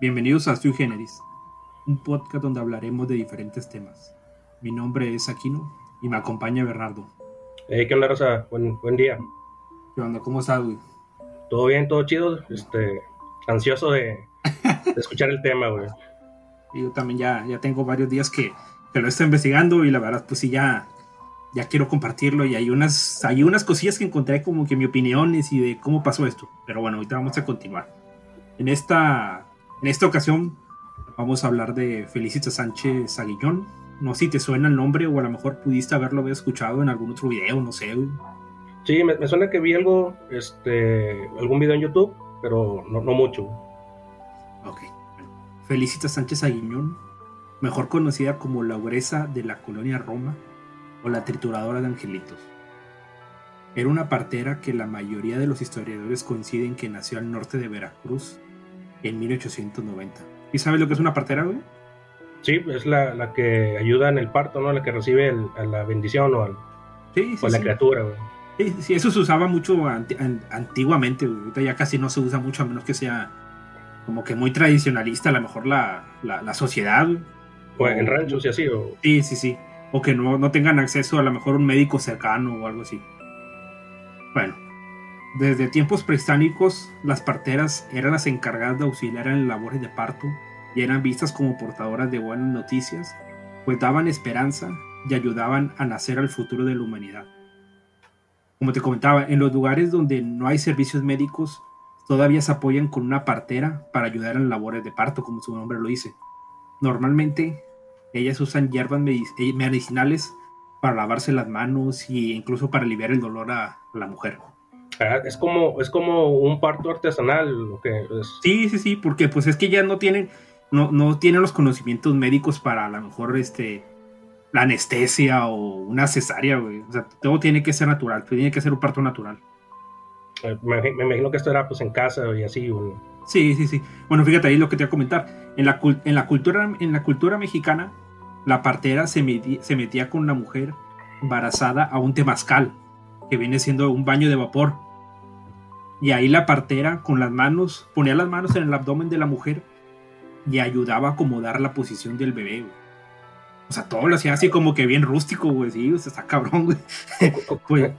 Bienvenidos a Sui Generis, un podcast donde hablaremos de diferentes temas. Mi nombre es Aquino y me acompaña Bernardo. Hey, ¿Qué onda, Rosa? Buen, buen día. ¿Qué onda? ¿Cómo estás, güey? Todo bien, todo chido. Este, ansioso de, escuchar el tema, güey. Yo también ya, ya tengo varios días que, que, lo estoy investigando y la verdad, pues sí, ya, ya quiero compartirlo y hay unas, hay unas cosillas que encontré como que mi opiniones y de cómo pasó esto. Pero bueno, ahorita vamos a continuar. En esta en esta ocasión vamos a hablar de Felicita Sánchez Aguillón. No sé si te suena el nombre o a lo mejor pudiste haberlo escuchado en algún otro video, no sé. Sí, me, suena que vi algo, este, algún video en YouTube, pero no, mucho. Ok. Felicita Sánchez Aguillón, mejor conocida como la obresa de la colonia Roma o la trituradora de angelitos. Era una partera que la mayoría de los historiadores coinciden que nació al norte de Veracruz en 1890. ¿Y sabes lo que es una partera, güey? Sí, es la, la que ayuda en el parto, ¿no? La que recibe a la bendición o, al, sí, sí, la criatura, güey. Sí, sí, eso se usaba mucho antiguamente, güey. Ahorita ya casi no se usa mucho, a menos que sea como que muy tradicionalista, a lo mejor la, la, sociedad, güey. O, en ranchos y así, o... Sí, sí, sí. O que no, no tengan acceso a lo mejor un médico cercano o algo así. Bueno, desde tiempos prehispánicos, las parteras eran las encargadas de auxiliar en labores de parto y eran vistas como portadoras de buenas noticias, pues daban esperanza y ayudaban a nacer al futuro de la humanidad. Como te comentaba, en los lugares donde no hay servicios médicos, todavía se apoyan con una partera para ayudar en labores de parto, como su nombre lo dice. Normalmente, ellas usan hierbas eh, medicinales para lavarse las manos e incluso para aliviar el dolor a la mujer. Es como, es como un parto artesanal. Lo que Sí, sí, sí, porque pues es que ya no tienen, no, no tienen los conocimientos médicos para a lo mejor este la anestesia o una cesárea, güey. O sea, todo tiene que ser natural, tiene que ser un parto natural. Eh, me, imagino que esto era pues en casa y así, güey. Sí, sí, sí. Bueno, fíjate ahí lo que te voy a comentar. En la, en la, cultura, en la cultura mexicana, la partera se metía, se metía con una mujer embarazada a un temazcal, que viene siendo un baño de vapor y ahí la partera con las manos, ponía las manos en el abdomen de la mujer y ayudaba a acomodar la posición del bebé, O sea, todo lo hacía así como que bien rústico, güey. Sí, o sea, está cabrón, güey. Pues,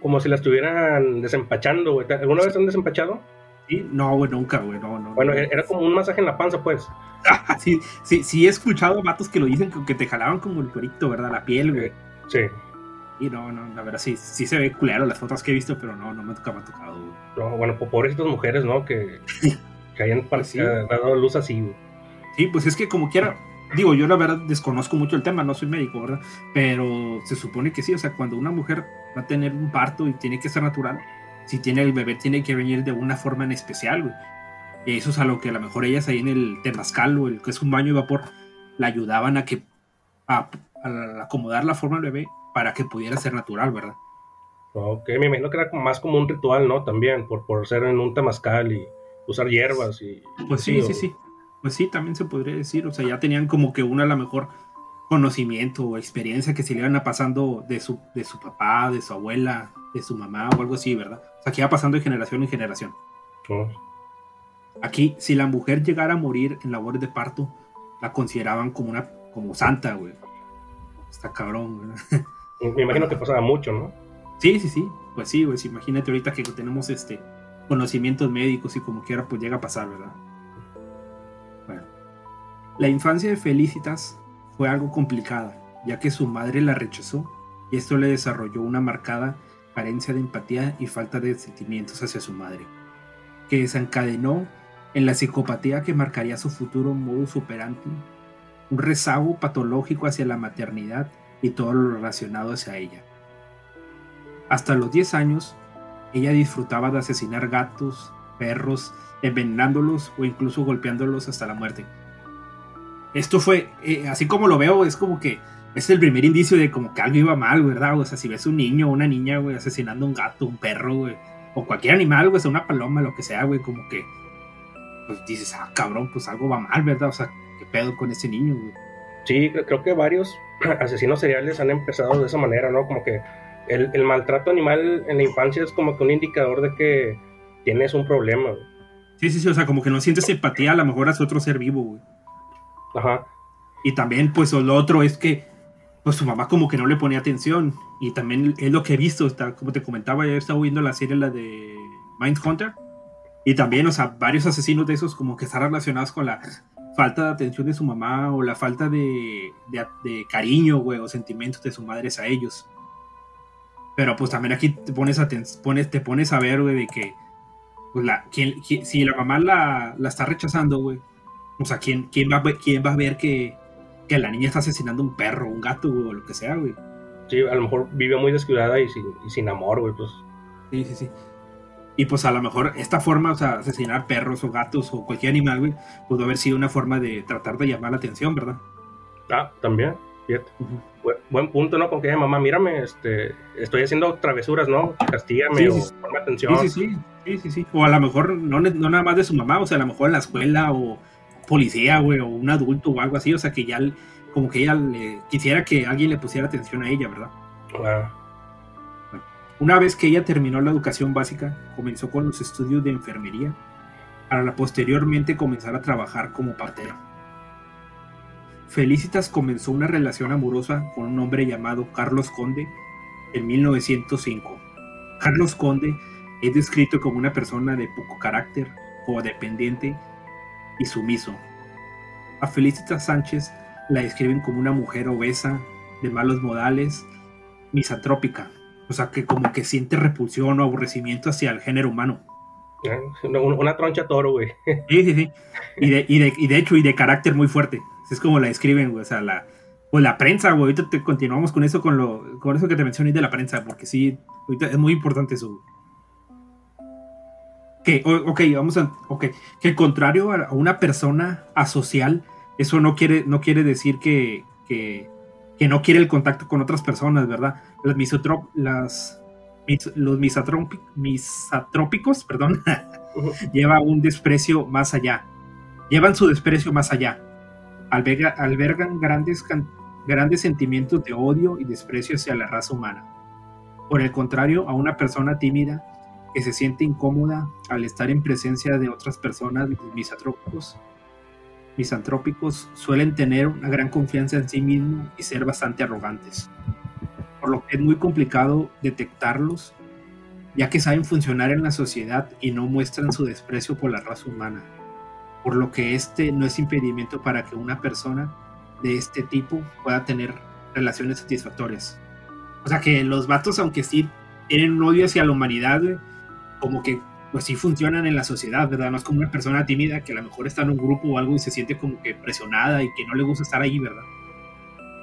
como, si la estuvieran desempachando, güey. ¿Alguna vez han desempachado? Sí, no, güey, nunca, güey. No, no, bueno, era como un masaje en la panza, pues. sí, sí, sí, he escuchado vatos que lo dicen que te jalaban como el cuerito, ¿verdad? La piel, güey. Sí. Y no, no, la verdad sí, sí se ve culero las fotos que he visto, pero no, no me, ha tocado. No, bueno, pobrecitas mujeres, ¿no? Que, que hayan pues dado luz así. Sí, pues es que como quiera, digo, yo la verdad desconozco mucho el tema, no soy médico, ¿verdad? Pero se supone que sí, o sea, cuando una mujer va a tener un parto y tiene que ser natural, si tiene el bebé tiene que venir de una forma en especial, güey. Eso es a lo que a lo mejor ellas ahí en el temazcal o el que es un baño de vapor, la ayudaban a que a, a acomodar la forma del bebé para que pudiera ser natural, ¿verdad? Ok, me imagino que era más como un ritual, ¿no? También, por, por ser en un temazcal y usar hierbas y... Pues sí, sí, sí. Pues sí, también se podría decir. O sea, ya tenían como que una a lo mejor conocimiento o experiencia que se le iban pasando de su, de su papá, de su abuela, de su mamá o algo así, ¿verdad? O sea, que iba pasando de generación en generación. Oh. Aquí, si la mujer llegara a morir en labores de parto, la consideraban como una como santa, güey. Está cabrón, güey. Me imagino que pasaba mucho, ¿no? Sí, sí, sí. Pues sí, pues imagínate ahorita que tenemos este conocimientos médicos y como quiera, pues llega a pasar, ¿verdad? Bueno. La infancia de Felicitas fue algo complicada, ya que su madre la rechazó y esto le desarrolló una marcada carencia de empatía y falta de sentimientos hacia su madre, que desencadenó en la psicopatía que marcaría su futuro modus operandi, un rezago patológico hacia la maternidad y todo lo relacionado hacia ella. Hasta los 10 años, ella disfrutaba de asesinar gatos, perros, envenenándolos o incluso golpeándolos hasta la muerte. Esto fue, eh, así como lo veo, es como que es el primer indicio de como que algo iba mal, ¿verdad? O sea, si ves un niño o una niña, güey, asesinando un gato, un perro, güey, o cualquier animal, güey, sea una paloma, lo que sea, güey, como que, pues dices, ah, cabrón, pues algo va mal, ¿verdad? O sea, ¿qué pedo con ese niño, güey? Sí, creo que varios asesinos seriales han empezado de esa manera, ¿no? Como que el, el, maltrato animal en la infancia es como que un indicador de que tienes un problema. Sí, sí, sí, o sea, como que no sientes empatía a lo mejor hacia otro ser vivo, güey. Ajá. Y también, pues, lo otro es que, pues, su mamá como que no le ponía atención. Y también es lo que he visto, está, como te comentaba, ya he estado viendo la serie, la de Mindhunter. Y también, o sea, varios asesinos de esos como que están relacionados con la falta de atención de su mamá o la falta de, de, cariño, güey, o sentimientos de sus madres a ellos. Pero pues también aquí te pones a, pones, te pones a ver, güey, de que pues, la, si la mamá la, la está rechazando, güey, o sea, ¿quién, quién, va, quién va a ver que, que la niña está asesinando un perro, un gato, o lo que sea, güey? Sí, a lo mejor vive muy descuidada y sin, y sin amor, güey, pues. Sí, sí, sí. Y pues a lo mejor esta forma, o sea, asesinar perros o gatos o cualquier animal, güey, pudo haber sido una forma de tratar de llamar la atención, ¿verdad? Ah, también, fíjate. buen, punto, ¿no? Con que, mamá, mírame, este, estoy haciendo travesuras, ¿no? Castígame o ponme atención. Sí, sí, sí, sí, sí, O a lo mejor no, no nada más de su mamá, o sea, a lo mejor en la escuela o policía, güey, o un adulto o algo así, o sea, que ya como que ella le quisiera que alguien le pusiera atención a ella, ¿verdad? Claro. Una vez que ella terminó la educación básica, comenzó con los estudios de enfermería para posteriormente comenzar a trabajar como partera. Felicitas comenzó una relación amorosa con un hombre llamado Carlos Conde en 1905. Carlos Conde es descrito como una persona de poco carácter, codependiente y sumiso. A Felicitas Sánchez la describen como una mujer obesa, de malos modales, misantrópica, o sea, que como que siente repulsión o aborrecimiento hacia el género humano. Una, troncha toro, güey. Sí, sí, sí. Y de, y, de, y de hecho, y de carácter muy fuerte. Es como la describen, güey. O sea, la, pues la prensa, güey. Ahorita te continuamos con eso, con lo, con eso que te mencioné de la prensa, porque sí, ahorita es muy importante eso. Que, ok, vamos a, ok, que contrario a una persona asocial, eso no quiere, no quiere decir que, que, que no quiere el contacto con otras personas, ¿verdad? Las los misatrópicos, perdón, lleva un desprecio más allá. Llevan su desprecio más allá. albergan grandes, grandes sentimientos de odio y desprecio hacia la raza humana. Por el contrario, a una persona tímida que se siente incómoda al estar en presencia de otras personas misatrópicos, misantrópicos suelen tener una gran confianza en sí mismos y ser bastante arrogantes por lo que es muy complicado detectarlos, ya que saben funcionar en la sociedad y no muestran su desprecio por la raza humana, por lo que este no es impedimento para que una persona de este tipo pueda tener relaciones satisfactorias. O sea que los vatos, aunque sí tienen un odio hacia la humanidad, como que pues sí funcionan en la sociedad, ¿verdad? No es como una persona tímida que a lo mejor está en un grupo o algo y se siente como que presionada y que no le gusta estar ahí, ¿verdad?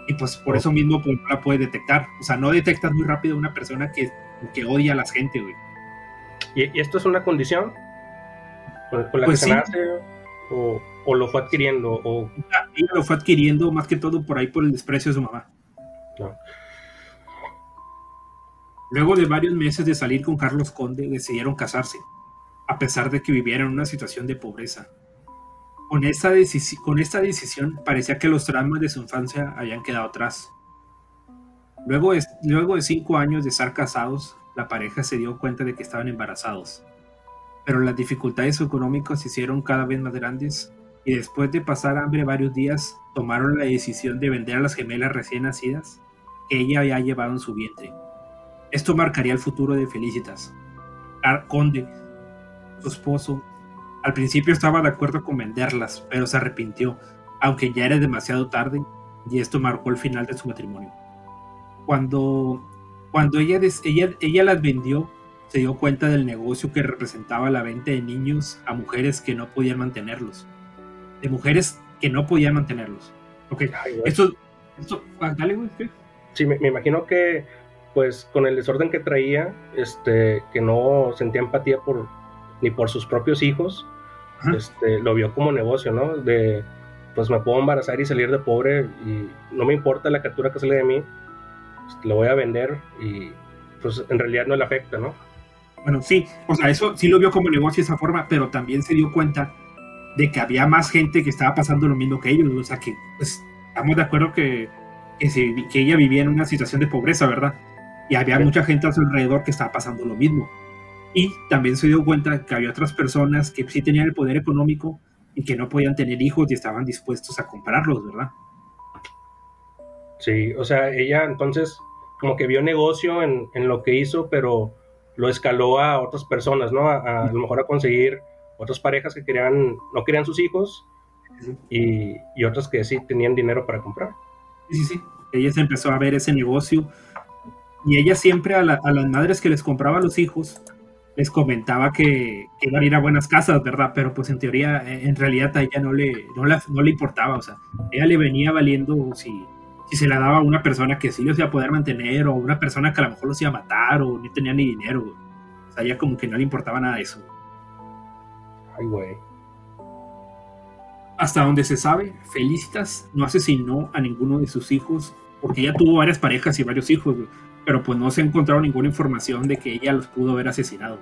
y pues por eso mismo pues, no la puede detectar. O sea, no detectas muy rápido una persona que, que odia a la gente, güey. ¿Y, esto es una condición con, la pues que se nace o, o, lo fue adquiriendo? O... lo fue adquiriendo más que todo por ahí por el desprecio de su mamá. Luego de varios meses de salir con Carlos Conde, decidieron casarse, a pesar de que vivieran en una situación de pobreza. Con esta, con esta decisión parecía que los traumas de su infancia habían quedado atrás. Luego de, luego de cinco años de estar casados, la pareja se dio cuenta de que estaban embarazados. Pero las dificultades económicas se hicieron cada vez más grandes y después de pasar hambre varios días, tomaron la decisión de vender a las gemelas recién nacidas que ella había llevado en su vientre. Esto marcaría el futuro de Felicitas. Conde, su esposo, al principio estaba de acuerdo con venderlas, pero se arrepintió, aunque ya era demasiado tarde, y esto marcó el final de su matrimonio. Cuando, cuando ella, ella, ella las vendió, se dio cuenta del negocio que representaba la venta de niños a mujeres que no podían mantenerlos. De mujeres que no podían mantenerlos. Ok, esto, esto, ah, dale, güey. Sí, me, me, imagino que, pues, con el desorden que traía, este, que no sentía empatía por, ni por sus propios hijos, este, lo vio como negocio, ¿no? De, pues me puedo embarazar y salir de pobre y no me importa la captura que sale de mí, pues, lo voy a vender y pues en realidad no le afecta, ¿no? Bueno, sí, o sea, eso sí lo vio como negocio de esa forma, pero también se dio cuenta de que había más gente que estaba pasando lo mismo que ellos, o sea, que pues, estamos de acuerdo que, que, ella vivía en una situación de pobreza, ¿verdad? Y había mucha gente a su alrededor que estaba pasando lo mismo Y también se dio cuenta que había otras personas que sí tenían el poder económico y que no podían tener hijos y estaban dispuestos a comprarlos, ¿verdad? Sí, o sea, ella entonces como que vio negocio en, lo que hizo, pero lo escaló a otras personas, ¿no? A, a, lo mejor a conseguir otras parejas que querían, no querían sus hijos y, y otras que sí tenían dinero para comprar. Sí, sí, sí. Ella se empezó a ver ese negocio y ella siempre a, las madres que les compraba los hijos les comentaba que, iban a ir a buenas casas, ¿verdad? Pero pues en teoría, en realidad a ella no le, no, no le importaba, o sea, ella le venía valiendo si, si se la daba a una persona que sí los iba a poder mantener o una persona que a lo mejor los iba a matar o no tenía ni dinero, O sea, ella como que no le importaba nada de eso. Ay, güey. Hasta donde se sabe, Felicitas no asesinó a ninguno de sus hijos porque ella tuvo varias parejas y varios hijos, pero pues no se ha encontrado ninguna información de que ella los pudo haber asesinado.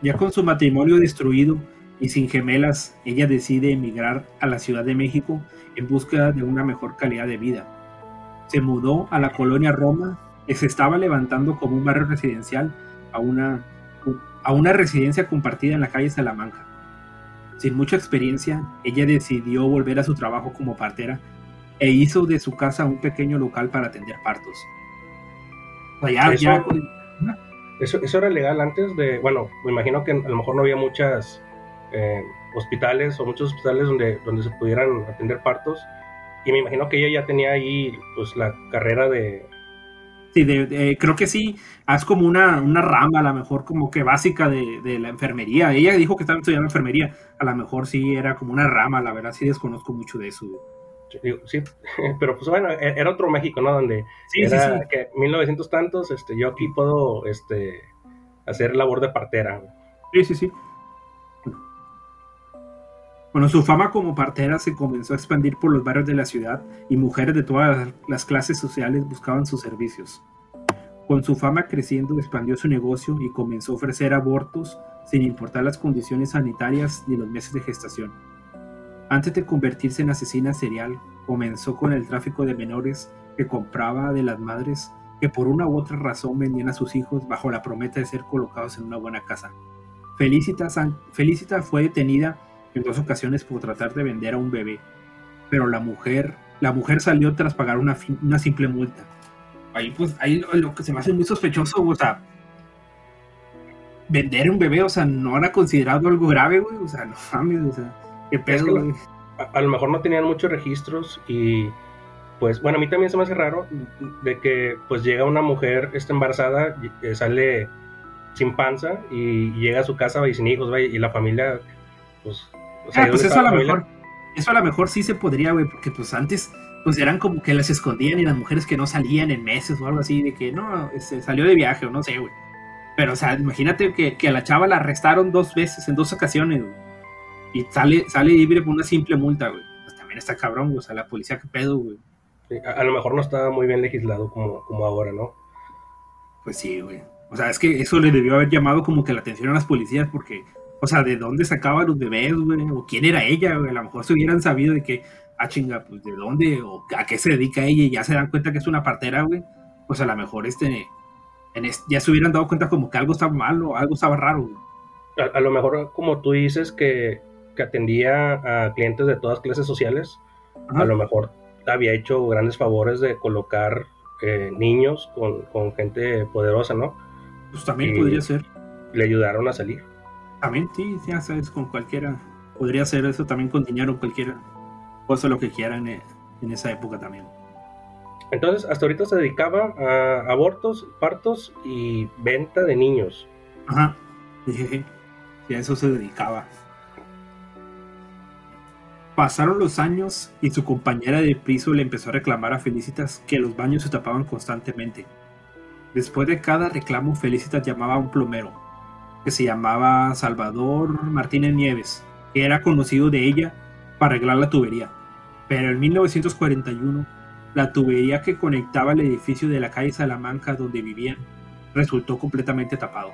Ya con su matrimonio destruido y sin gemelas, ella decide emigrar a la Ciudad de México en búsqueda de una mejor calidad de vida. Se mudó a la colonia Roma, que se estaba levantando como un barrio residencial a una, a una residencia compartida en la calle Salamanca. Sin mucha experiencia, ella decidió volver a su trabajo como partera e hizo de su casa un pequeño local para atender partos. eso, eso, era legal antes de, bueno, me imagino que a lo mejor no había muchas eh, hospitales o muchos hospitales donde, donde se pudieran atender partos y me imagino que ella ya tenía ahí pues la carrera de... Sí, de, creo que sí, es como una, una, rama a lo mejor como que básica de, de, la enfermería. Ella dijo que estaba estudiando enfermería, a lo mejor sí era como una rama, la verdad sí desconozco mucho de eso sí, pero pues bueno, e-, era otro México, ¿no? Donde sí, era que 1900 tantos, este, yo aquí puedo, este, hacer labor de partera. Sí, sí, sí. Bueno, su fama como partera se comenzó a expandir por los barrios de la ciudad y mujeres de todas las clases sociales buscaban sus servicios. Con su fama creciendo expandió su negocio y comenzó a ofrecer abortos sin importar las condiciones sanitarias ni los meses de gestación. Antes de convertirse en asesina serial, comenzó con el tráfico de menores que compraba de las madres que por una u otra razón vendían a sus hijos bajo la promesa de ser colocados en una buena casa. Felicita, Felicita fue detenida en dos ocasiones por tratar de vender a un bebé, pero la mujer, la mujer salió tras pagar una, una simple multa. Ahí pues, ahí lo, que se me hace muy sospechoso, o sea, vender un bebé, o sea, no era considerado algo grave, güey, o sea, no mames, o sea, a, lo mejor no tenían muchos registros y pues bueno, a mí también se me hace raro de que pues llega una mujer está embarazada, eh, sale sin panza y llega a su casa y sin hijos, y la familia pues... ah, pues eso a lo mejor, eso a lo mejor sí se podría, güey, porque pues antes pues eran como que las escondían y las mujeres que no salían en meses o algo así, de que no, se este, salió de viaje o no sé, güey. Pero, o sea, imagínate que, que a la chava la arrestaron dos veces, en dos ocasiones, güey y sale, sale libre por una simple multa, güey. Pues también está cabrón, güey. O sea, la policía, ¿qué pedo, güey? a, lo mejor no estaba muy bien legislado como, como ahora, ¿no? Pues sí, güey. O sea, es que eso le debió haber llamado como que la atención a las policías porque, o sea, ¿de dónde sacaba los bebés, güey? O quién era ella, güey. A lo mejor se hubieran sabido de que, ah, chinga, pues de dónde o a qué se dedica ella y ya se dan cuenta que es una partera, güey. Pues a lo mejor este, en ya se hubieran dado cuenta como que algo estaba mal o algo estaba raro, güey. a, lo mejor, como tú dices, que que atendía a clientes de todas clases sociales, a lo mejor había hecho grandes favores de colocar eh, niños con, gente poderosa, ¿no? Pues también podría ser. Le ayudaron a salir. También, sí, ya sabes, con cualquiera. Podría ser eso también con dinero, cualquiera cosa lo que quieran en, en esa época también. Entonces, hasta ahorita se dedicaba a abortos, partos y venta de niños. Ajá. Sí, a eso se dedicaba. Pasaron los años y su compañera de piso le empezó a reclamar a Felicitas que los baños se tapaban constantemente. Después de cada reclamo, Felicitas llamaba a un plomero, que se llamaba Salvador Martínez Nieves, que era conocido de ella para arreglar la tubería. Pero en 1941, la tubería que conectaba el edificio de la calle Salamanca donde vivían resultó completamente tapado.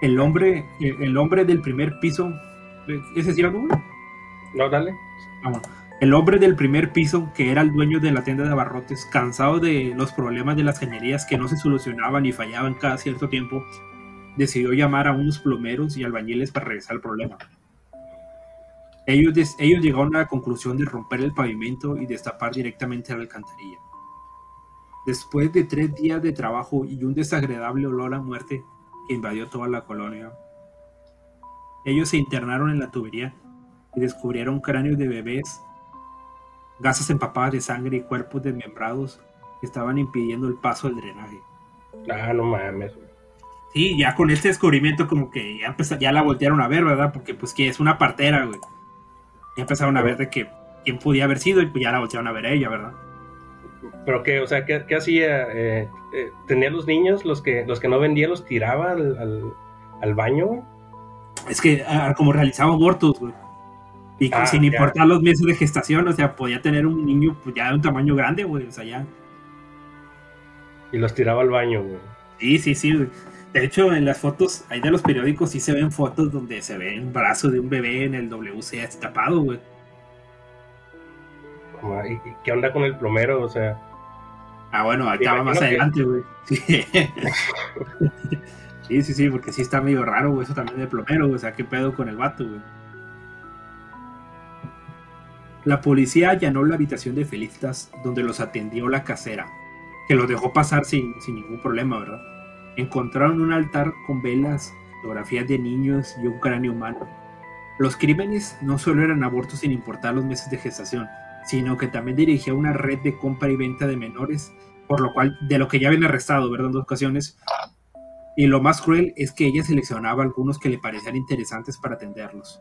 El hombre, el hombre del primer piso, ¿es decir algo? Ah, El hombre del primer piso, que era el dueño de la tienda de abarrotes, cansado de los problemas de las cañerías que no se solucionaban y fallaban cada cierto tiempo, decidió llamar a unos plomeros y albañiles para revisar el problema. Ellos, ellos llegaron a la conclusión de romper el pavimento y destapar directamente la alcantarilla. Después de tres días de trabajo y un desagradable olor a muerte que invadió toda la colonia, ellos se internaron en la tubería y descubrieron cráneos de bebés, gasas empapadas de sangre y cuerpos desmembrados que estaban impidiendo el paso del drenaje. Ah, no mames. Sí, ya con este descubrimiento como que ya, ya la voltearon a ver, ¿verdad? Porque pues que es una partera, güey. Ya empezaron a ver de que quién podía haber sido y pues ya la voltearon a ver a ella, ¿verdad? Pero que, o sea, ¿qué, hacía? Eh, eh, ¿Tenía los niños, los que, los que no vendía, los tiraba al, al, baño? Es que ah, como realizaba abortos, güey. Y ah, sin importar los meses de gestación, o sea, podía tener un niño pues, ya de un tamaño grande, güey, o sea, ya. Y los tiraba al baño, güey. Sí, sí, sí, güey. De hecho, en las fotos, ahí de los periódicos sí se ven fotos donde se ve un brazo de un bebé en el WC tapado, güey. ¿Y qué onda con el plomero? O sea. Ah, bueno, acaba más adelante, güey. Sí. sí, sí, porque sí está medio raro, güey, eso también de plomero, güey. O sea, qué pedo con el vato, güey. La policía allanó la habitación de Felicitas donde los atendió la casera, que los dejó pasar sin, sin ningún problema, ¿verdad? Encontraron un altar con velas, fotografías de niños y un cráneo humano. Los crímenes no solo eran abortos sin importar los meses de gestación, sino que también dirigía una red de compra y venta de menores, por lo cual, de lo que ya habían arrestado, ¿verdad? En dos ocasiones. Y lo más cruel es que ella seleccionaba algunos que le parecían interesantes para atenderlos.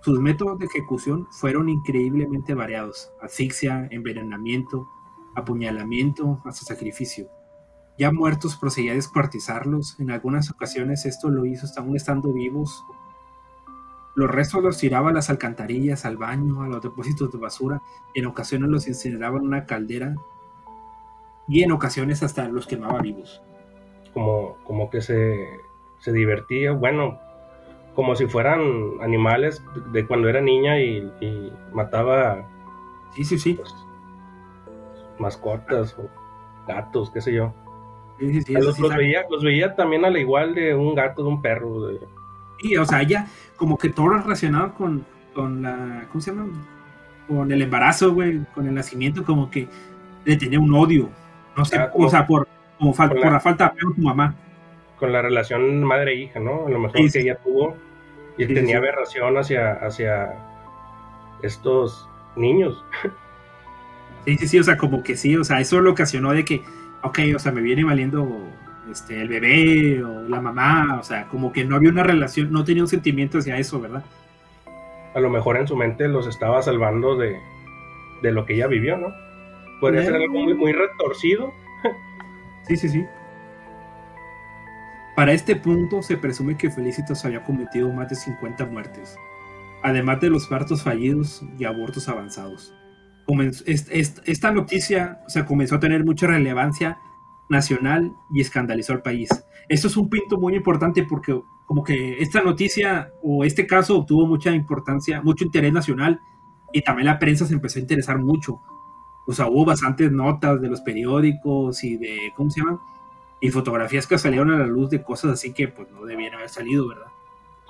Sus métodos de ejecución fueron increíblemente variados: asfixia, envenenamiento, apuñalamiento, hasta sacrificio. Ya muertos procedía a descuartizarlos, en algunas ocasiones esto lo hizo aún estando vivos. Los restos los tiraba a las alcantarillas, al baño, a los depósitos de basura, en ocasiones los incineraba en una caldera, y en ocasiones hasta los quemaba vivos. Como, como que se, se divertía, bueno, como si fueran animales de cuando era niña y, mataba sí sí sí pues, mascotas o gatos qué sé yo los, veía, también al igual de un gato, de un perro. Sí, o sea, ella como que todo relacionado con, con la, ¿cómo se llama? Con el embarazo, güey, con el nacimiento, como que le tenía un odio. No sé, ah, o sea, por, como por la, falta de su mamá. Con la relación madre-hija, ¿no? A lo mejor que ella tuvo y tenía aberración hacia, hacia estos niños. Sí, sí, sí, o sea, como que sí, o sea, eso lo ocasionó de que ok, o sea, me viene valiendo este, el bebé o la mamá, o sea, como que no había una relación, no tenía un sentimiento hacia eso, ¿verdad? A lo mejor en su mente los estaba salvando de, de lo que ella vivió, ¿no? Podría ser algo muy, retorcido. sí, sí, sí. Para este punto se presume que Felicitas había cometido más de 50 muertes, además de los partos fallidos y abortos avanzados esta noticia o comenzó a tener mucha relevancia nacional y escandalizó al país. Esto es un punto muy importante porque como que esta noticia o este caso obtuvo mucha importancia, mucho interés nacional y también la prensa se empezó a interesar mucho. O sea, hubo bastantes notas de los periódicos y de, ¿cómo se llaman? Y fotografías que salieron a la luz de cosas así que pues no debían haber salido, ¿verdad?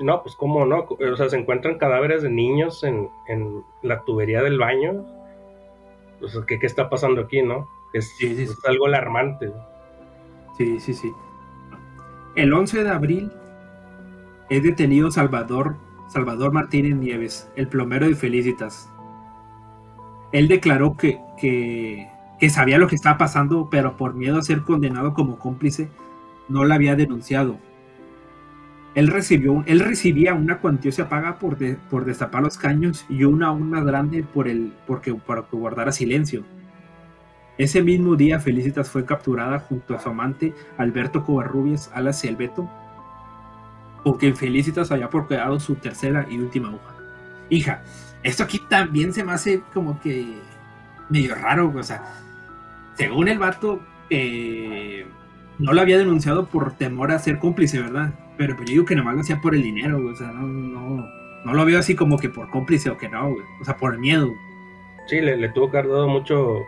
No, pues cómo no, o sea, se encuentran cadáveres de niños en, en la tubería del baño, pues, ¿qué, está pasando aquí, no? Es, algo alarmante. Sí, sí, sí. El 11 de abril es detenido Salvador, Salvador Martínez Nieves, el plomero de Felicitas. Él declaró que, que, que sabía lo que estaba pasando, pero por miedo a ser condenado como cómplice, no la había denunciado él, recibió, él recibía una cuantiosa paga por, por destapar los caños y una aún más grande por el, porque, para que guardara silencio. Ese mismo día Felicitas fue capturada junto a su amante Alberto Covarrubias alas Albeto, porque Felicitas había procreado su tercera y última hija. Hija, esto aquí también se me hace como que medio raro, o sea, según el vato, eh, no lo había denunciado por temor a ser cómplice, ¿verdad? Pero pues yo digo que nomás lo hacía por el dinero, güey. O sea, no, no, no lo veo así como que por cómplice o que no, güey. O sea, por el miedo. Sí, le, le tuvo que haber dado mucho,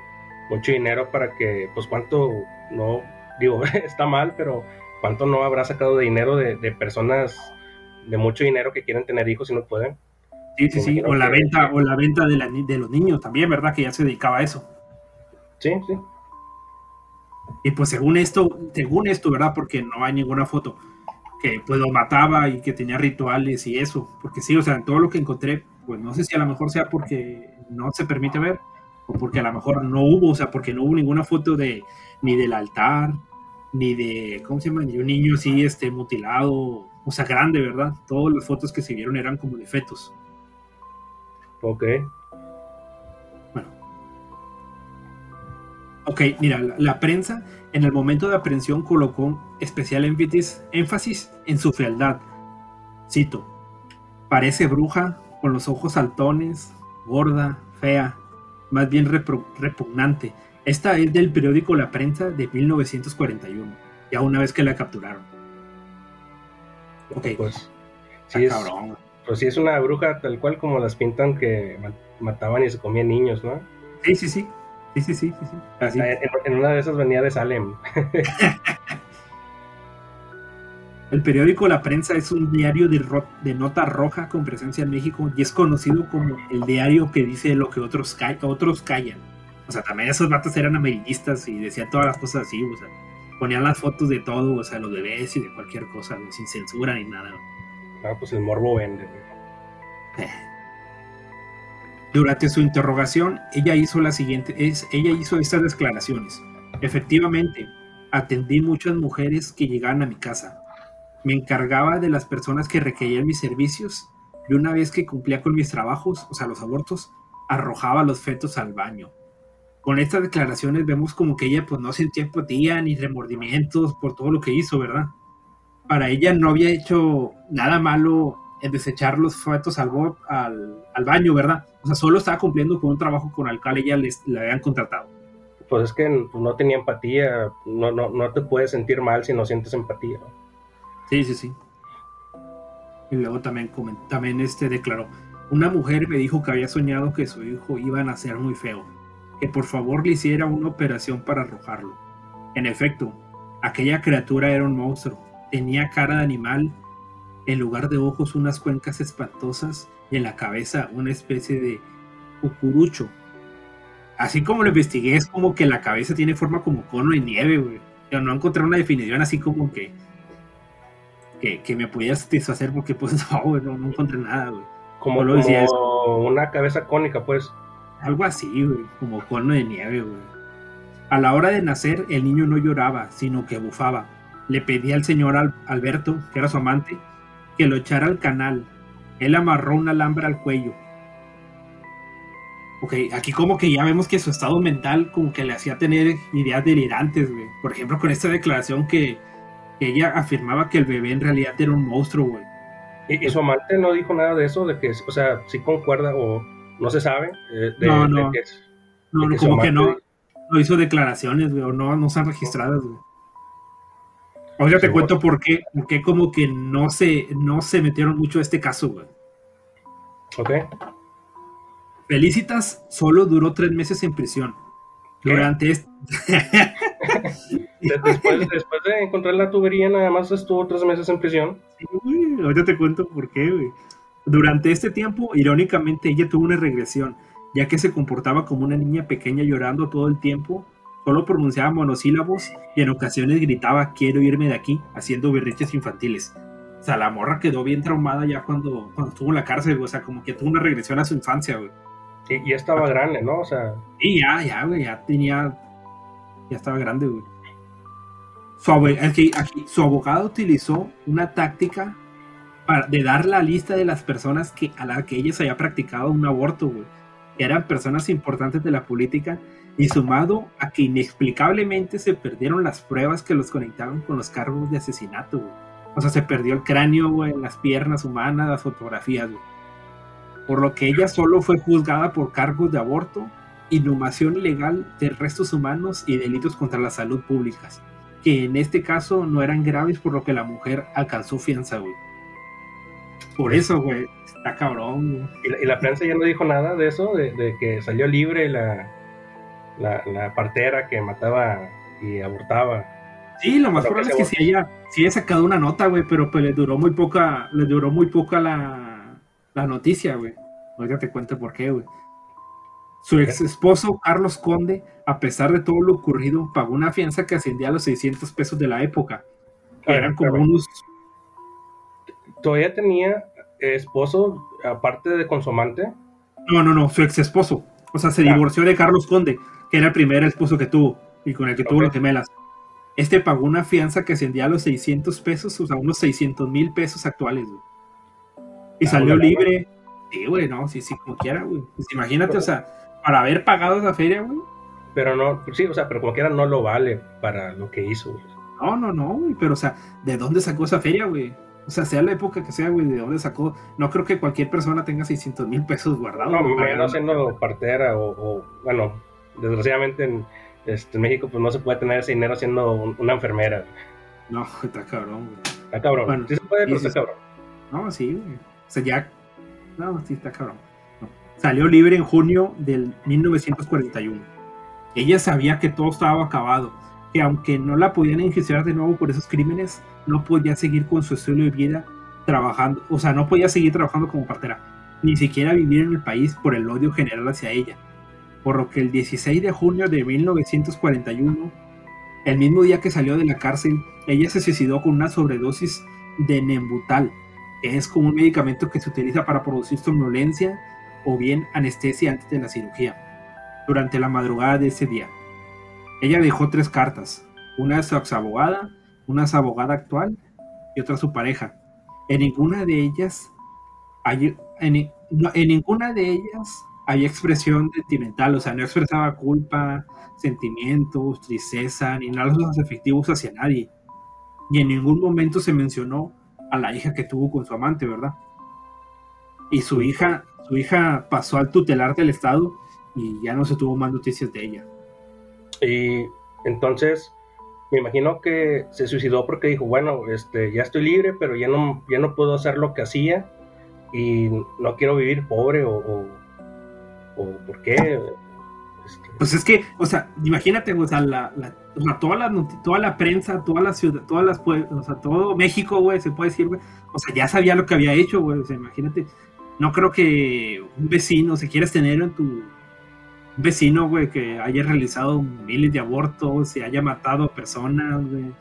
mucho dinero para que, pues cuánto, no, digo, está mal, pero cuánto no habrá sacado de dinero de, de personas de mucho dinero que quieren tener hijos y no pueden. Sí, sí, sí, o la venta, o la venta de, la, de los niños también, ¿verdad? Que ya se dedicaba a eso. Sí, sí. Y pues según esto, según esto, ¿verdad? Porque no hay ninguna foto que pues lo mataba y que tenía rituales y eso. Porque sí, o sea, en todo lo que encontré, pues no sé si a lo mejor sea porque no se permite ver o porque a lo mejor no hubo, o sea, porque no hubo ninguna foto de ni del altar, ni de, ¿cómo se llama? Ni un niño así, este, mutilado, o sea, grande, ¿verdad? Todas las fotos que se vieron eran como de fetos. Ok. Ok, mira, la, la prensa en el momento de aprehensión colocó especial énfasis, énfasis en su fealdad. Cito, parece bruja, con los ojos saltones, gorda, fea, más bien repugnante. Esta es del periódico La Prensa de 1941, ya una vez que la capturaron. Ok, Pues sí es, cabrón. pues sí es una bruja tal cual como las pintan que ma- mataban y se comían niños, ¿no? Sí, sí, sí. Sí, sí, sí, sí, sí. Así. En, en una de esas venía de Salem. El periódico La Prensa es un diario de, ro- de nota roja con presencia en México y es conocido como el diario que dice lo que otros, ca- otros callan. O sea, también esos vatos eran amarillistas y decían todas las cosas así, o sea, ponían las fotos de todo, o sea, los bebés y de cualquier cosa, sin censura ni nada. Ah, pues el morbo vende. Durante su interrogación, ella hizo la siguiente, ella hizo estas declaraciones. Efectivamente, atendí muchas mujeres que llegaban a mi casa. Me encargaba de las personas que requerían mis servicios y una vez que cumplía con mis trabajos, o sea, los abortos, arrojaba los fetos al baño. Con estas declaraciones vemos como que ella pues no sentía empatía ni remordimientos por todo lo que hizo, ¿verdad? Para ella no había hecho nada malo en desechar los fetos al, al, al baño, ¿verdad? O sea, solo estaba cumpliendo con un trabajo con el cual ella les, le habían contratado. Pues es que pues, no tenía empatía. No, no, no te puedes sentir mal si no sientes empatía. ¿no? Sí, sí, sí. Y luego también, también este declaró, una mujer me dijo que había soñado que su hijo iba a nacer muy feo, que por favor le hiciera una operación para arrojarlo. En efecto, aquella criatura era un monstruo, tenía cara de animal, en lugar de ojos unas cuencas espantosas y en la cabeza una especie de cucurucho. Así como lo investigué, es como que la cabeza tiene forma como cono de nieve, güey. Yo no encontré una definición así como que que, que me pudiera satisfacer porque pues no, güey, no, no encontré nada, güey. Como, Solo decía como una cabeza cónica, pues. Algo así, güey, como cono de nieve, güey. A la hora de nacer, el niño no lloraba, sino que bufaba. Le pedía al señor Al- Alberto, que era su amante, que lo echara al canal. Él amarró un alambre al cuello. Ok, aquí como que ya vemos que su estado mental como que le hacía tener ideas delirantes, güey. Por ejemplo, con esta declaración que, que ella afirmaba que el bebé en realidad era un monstruo, güey. Y, y su amante no dijo nada de eso, de que, o sea, sí concuerda o no se sabe. eh, de, No, de no. que es- No, de que como que no, no hizo declaraciones, güey, o no, no están registradas, güey. Ahora te Sí, cuento por qué, por qué como que no se, no se metieron mucho a este caso, güey. Ok. Felicitas solo duró tres meses en prisión. ¿Qué? Durante este... De- después, después de encontrar la tubería, nada más estuvo tres meses en prisión. Uy, ahorita te cuento por qué, güey. Durante este tiempo, irónicamente, ella tuvo una regresión, ya que se comportaba como una niña pequeña llorando todo el tiempo, solo pronunciaba monosílabos y en ocasiones gritaba quiero irme de aquí, haciendo berriches infantiles. O sea, la morra quedó bien traumada ya cuando, cuando estuvo en la cárcel, güey. O sea, como que tuvo una regresión a su infancia, güey. Y, y estaba grande, ¿no? O sea, Y ya, ya, güey, ya tenía. Ya estaba grande, güey. Su, aquí, su abogado utilizó una táctica para, de dar la lista de las personas que, a las que ella se había practicado un aborto, güey. Que eran personas importantes de la política. Y sumado a que inexplicablemente se perdieron las pruebas que los conectaban con los cargos de asesinato, güey. O sea, se perdió el cráneo, güey, las piernas humanas, las fotografías, güey. Por lo que ella solo fue juzgada por cargos de aborto, inhumación ilegal de restos humanos y delitos contra la salud públicas, que en este caso no eran graves por lo que la mujer alcanzó fianza, güey. Por eso, güey, está cabrón. ¿Y la, prensa ya no dijo nada de eso? De, que salió libre la, la, partera que mataba y abortaba. Sí, lo más probable es que si ella, si haya sacado una nota, güey, pero pues le duró muy poca, le duró muy poca la, la noticia, güey. Ahorita te cuento por qué, güey. Su ex esposo, Carlos Conde, a pesar de todo lo ocurrido, pagó una fianza que ascendía a los 600 pesos de la época. eran como unos. ¿Todavía tenía esposo aparte de consumante? No, no, no, su ex esposo. O sea, se ah. divorció de Carlos Conde, que era el primer esposo que tuvo y con el que tuvo los gemelas. Este pagó una fianza que ascendía a los 600 pesos, o sea, unos 600 mil pesos actuales, Y ah, salió libre. Sí, güey, no, sí, sí, como quiera, güey. Pues imagínate, o sea, para haber pagado esa feria, güey. Pero no, sí, o sea, pero como quiera no lo vale para lo que hizo, güey. No, no, no, güey, pero o sea, ¿de dónde sacó esa feria, güey? O sea, sea la época que sea, güey, ¿de dónde sacó? No creo que cualquier persona tenga 600 mil pesos guardados. No, menos siendo partera o, bueno, desgraciadamente en, este, México pues no se puede tener ese dinero siendo una enfermera. No, está cabrón, güey. Está cabrón. sí se puede, pero está cabrón. No, sí, güey. O sea, ya... No, sí, está cabrón. Salió libre en junio del 1941. Ella sabía que todo estaba acabado, que aunque no la podían enjuiciar de nuevo por esos crímenes, no podía seguir con su estilo de vida trabajando, o sea, no podía seguir trabajando como partera, ni siquiera vivir en el país por el odio general hacia ella. Por lo que el 16 de junio de 1941, el mismo día que salió de la cárcel, ella se suicidó con una sobredosis de Nembutal, que es como un medicamento que se utiliza para producir somnolencia o bien anestesia antes de la cirugía, durante la madrugada de ese día. Ella dejó tres cartas, una a su abogada, una a su abogada actual y otra a su pareja. En ninguna de ellas en, ninguna de ellas había expresión sentimental, o sea, no expresaba culpa, sentimientos, tristeza, ni nada de los afectivos hacia nadie. Y en ningún momento se mencionó a la hija que tuvo con su amante, ¿verdad? Y su hija su hija pasó al tutelar del Estado y ya no se tuvo más noticias de ella. Y entonces, me imagino que se suicidó porque dijo, bueno, este, ya estoy libre, pero ya no, ya no puedo hacer lo que hacía y no quiero vivir pobre o, o, ¿por qué? Este, pues es que, o sea, imagínate, o sea, la, toda, la, toda la prensa, toda la ciudad, todas las, o sea, todo México, güey, se puede decir, güey, o sea, ya sabía lo que había hecho, güey, o sea, imagínate, no creo que un vecino, si quieres tener en tu vecino, güey, que haya realizado miles de abortos, se haya matado a personas, güey.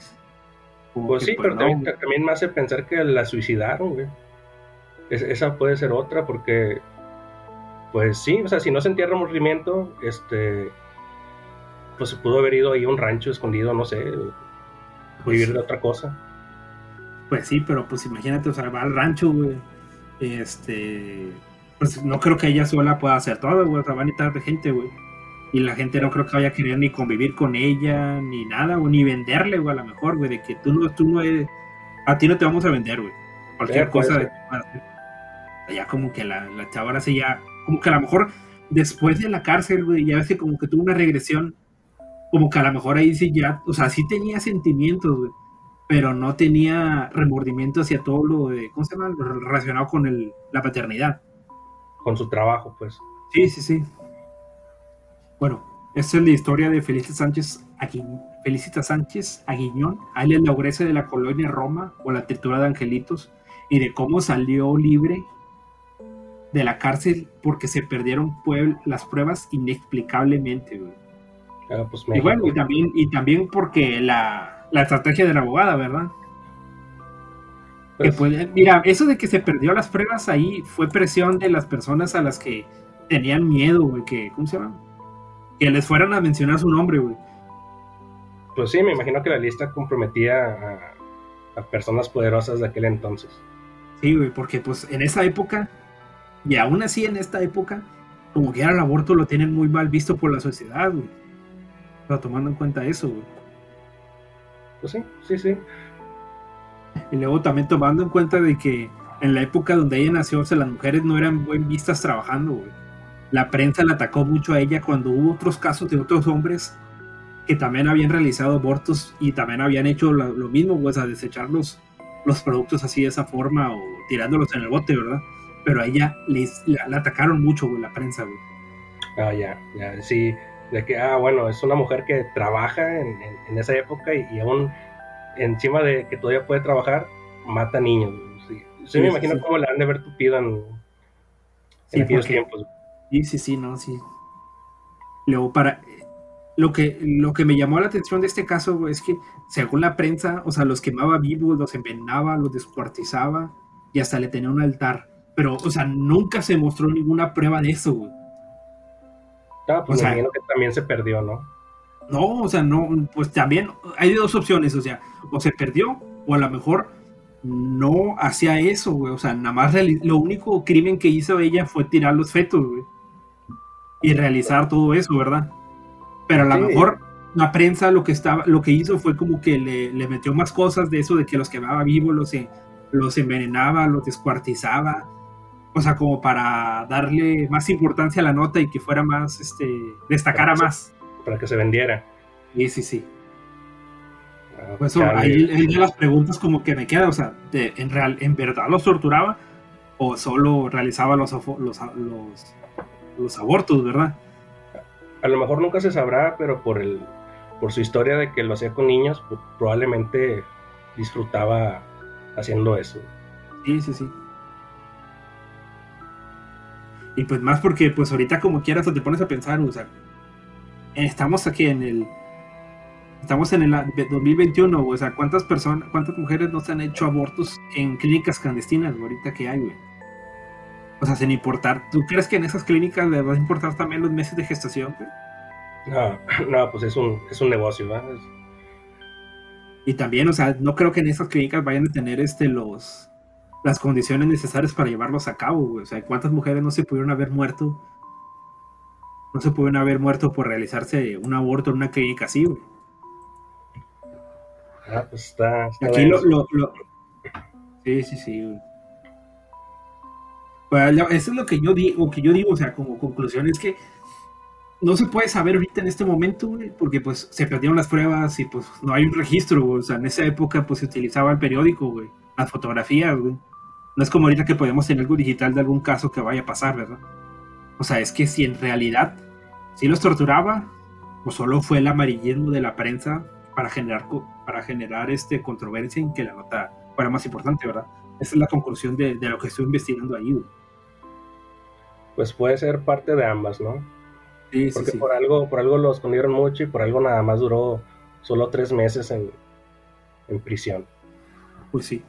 Pues sí, pues pero también, me hace pensar que la suicidaron, güey. esa puede ser otra, porque, pues sí, o sea, si no sentía remordimiento, este, pues se pudo haber ido ahí a un rancho escondido, no sé, pues vivir de otra cosa. Pues sí, pero pues imagínate, o sea, va al rancho, güey este, pues no creo que ella sola pueda hacer todo, güey, o sea, va a necesitar de gente, güey. Y la gente no creo que vaya a querer ni convivir con ella, ni nada, güey, ni venderle, güey, a lo mejor, güey, de que tú no, tú no eres, a ti no te vamos a vender, güey. Cualquier cosa de ya como que la, la chava ahora sí ya, como que a lo mejor después de la cárcel, güey, ya ves que como que tuvo una regresión, como que a lo mejor ahí sí ya, o sea, sí tenía sentimientos, güey, pero no tenía remordimiento hacia todo lo de, ¿cómo se llama? relacionado con el, la paternidad. Con su trabajo, pues. Sí, sí, sí. Bueno, esta es la historia de Felicita Sánchez Aguiñón. Felicita Sánchez Aguiñón, alias la de la colonia Roma o la tritura de Angelitos, y de cómo salió libre de la cárcel porque se perdieron las pruebas inexplicablemente. Pues y bueno, y también, y también porque la, la estrategia de la abogada, ¿verdad? Pues, mira, eso de que se perdió las pruebas ahí fue presión de las personas a las que tenían miedo, güey, que, ¿cómo se llama? Que les fueran a mencionar su nombre, güey. Pues sí, me imagino que la lista comprometía a, a personas poderosas de aquel entonces. Sí, güey, porque pues en esa época, y aún así en esta época, como que era el aborto lo tienen muy mal visto por la sociedad, güey. Tomando en cuenta eso, güey. Pues sí, sí, sí. Y luego también tomando en cuenta de que en la época donde ella nació, o sea, las mujeres no eran buen vistas trabajando, güey. La prensa la atacó mucho a ella cuando hubo otros casos de otros hombres que también habían realizado abortos y también habían hecho lo, mismo, pues a desechar los, los productos así de esa forma o tirándolos en el bote, ¿verdad? Pero a ella les, la, atacaron mucho, güey, la prensa, güey. Ah, ya, ya, sí. De que, ah, bueno, es una mujer que trabaja en, en, esa época y, aún encima de que todavía puede trabajar, mata niños. Sí, sí, me imagino cómo la han de ver tupido en, en aquellos tiempos. Sí, sí, sí, no, sí. Luego, para, lo que, lo que me llamó la atención de este caso es que, según la prensa, o sea, los quemaba vivos, los envenenaba, los descuartizaba y hasta le tenía un altar. Pero, o sea, nunca se mostró ninguna prueba de eso, güey. Ah, pues imagino que también se perdió, ¿no? No, o sea, no, pues también hay dos opciones, o sea, o se perdió, o a lo mejor no hacía eso, güey. O sea, nada más lo único crimen que hizo ella fue tirar los fetos, güey. Y realizar todo eso, ¿verdad? Pero a lo mejor la prensa lo que estaba, lo que hizo fue como que le, metió más cosas de eso de que los quemaba vivos, los, los envenenaba, los descuartizaba. O sea, como para darle más importancia a la nota y que fuera más, este, destacara más. Para que se vendiera. Sí, sí, sí. Ah, pues eso, ahí, de las preguntas como que me queda, o sea, en, real, ¿en verdad los torturaba o solo realizaba los, los, los, los abortos, verdad? a lo mejor nunca se sabrá, pero por el por su historia de que lo hacía con niños, probablemente disfrutaba haciendo eso. Sí, sí, sí. Y pues más porque pues ahorita como quieras te pones a pensar, o sea, estamos aquí en el estamos en el 2021, o sea, ¿cuántas personas, cuántas mujeres no se han hecho abortos en clínicas clandestinas ahorita que hay, güey? O sea, sin importar. ¿Tú crees que en esas clínicas le va a importar también los meses de gestación? No, no, pues es un, es un negocio, ¿verdad? Y también, o sea, no creo que en esas clínicas vayan a tener este los las condiciones necesarias para llevarlos a cabo, güey. O sea, ¿cuántas mujeres no se pudieron haber muerto? No se pudieron haber muerto por realizarse un aborto en una clínica así, güey. Ah, pues está. Aquí lo, lo, Sí, sí, sí, güey. Pues, eso es lo que yo digo, que yo digo, o sea, como conclusión es que no se puede saber ahorita en este momento, porque pues se perdieron las pruebas y pues no hay un registro, o sea, en esa época pues se utilizaba el periódico, güey, las fotografías, güey. No es como ahorita que podemos tener algo digital de algún caso que vaya a pasar, ¿verdad? O sea, es que si en realidad si los torturaba, o solo fue el amarillismo de la prensa para generar, para generar este controversia en que la nota fuera más importante, ¿verdad? Esa es la conclusión de, de lo que estoy investigando ahí, güey pues puede ser parte de ambas, ¿no? Sí, Porque sí, por algo, por algo lo escondieron mucho y por algo nada más duró solo tres meses en, prisión. Pues sí.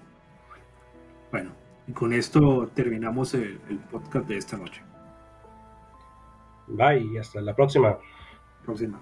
Bueno, y con esto terminamos el, el podcast de esta noche. Bye y hasta la próxima. Próxima.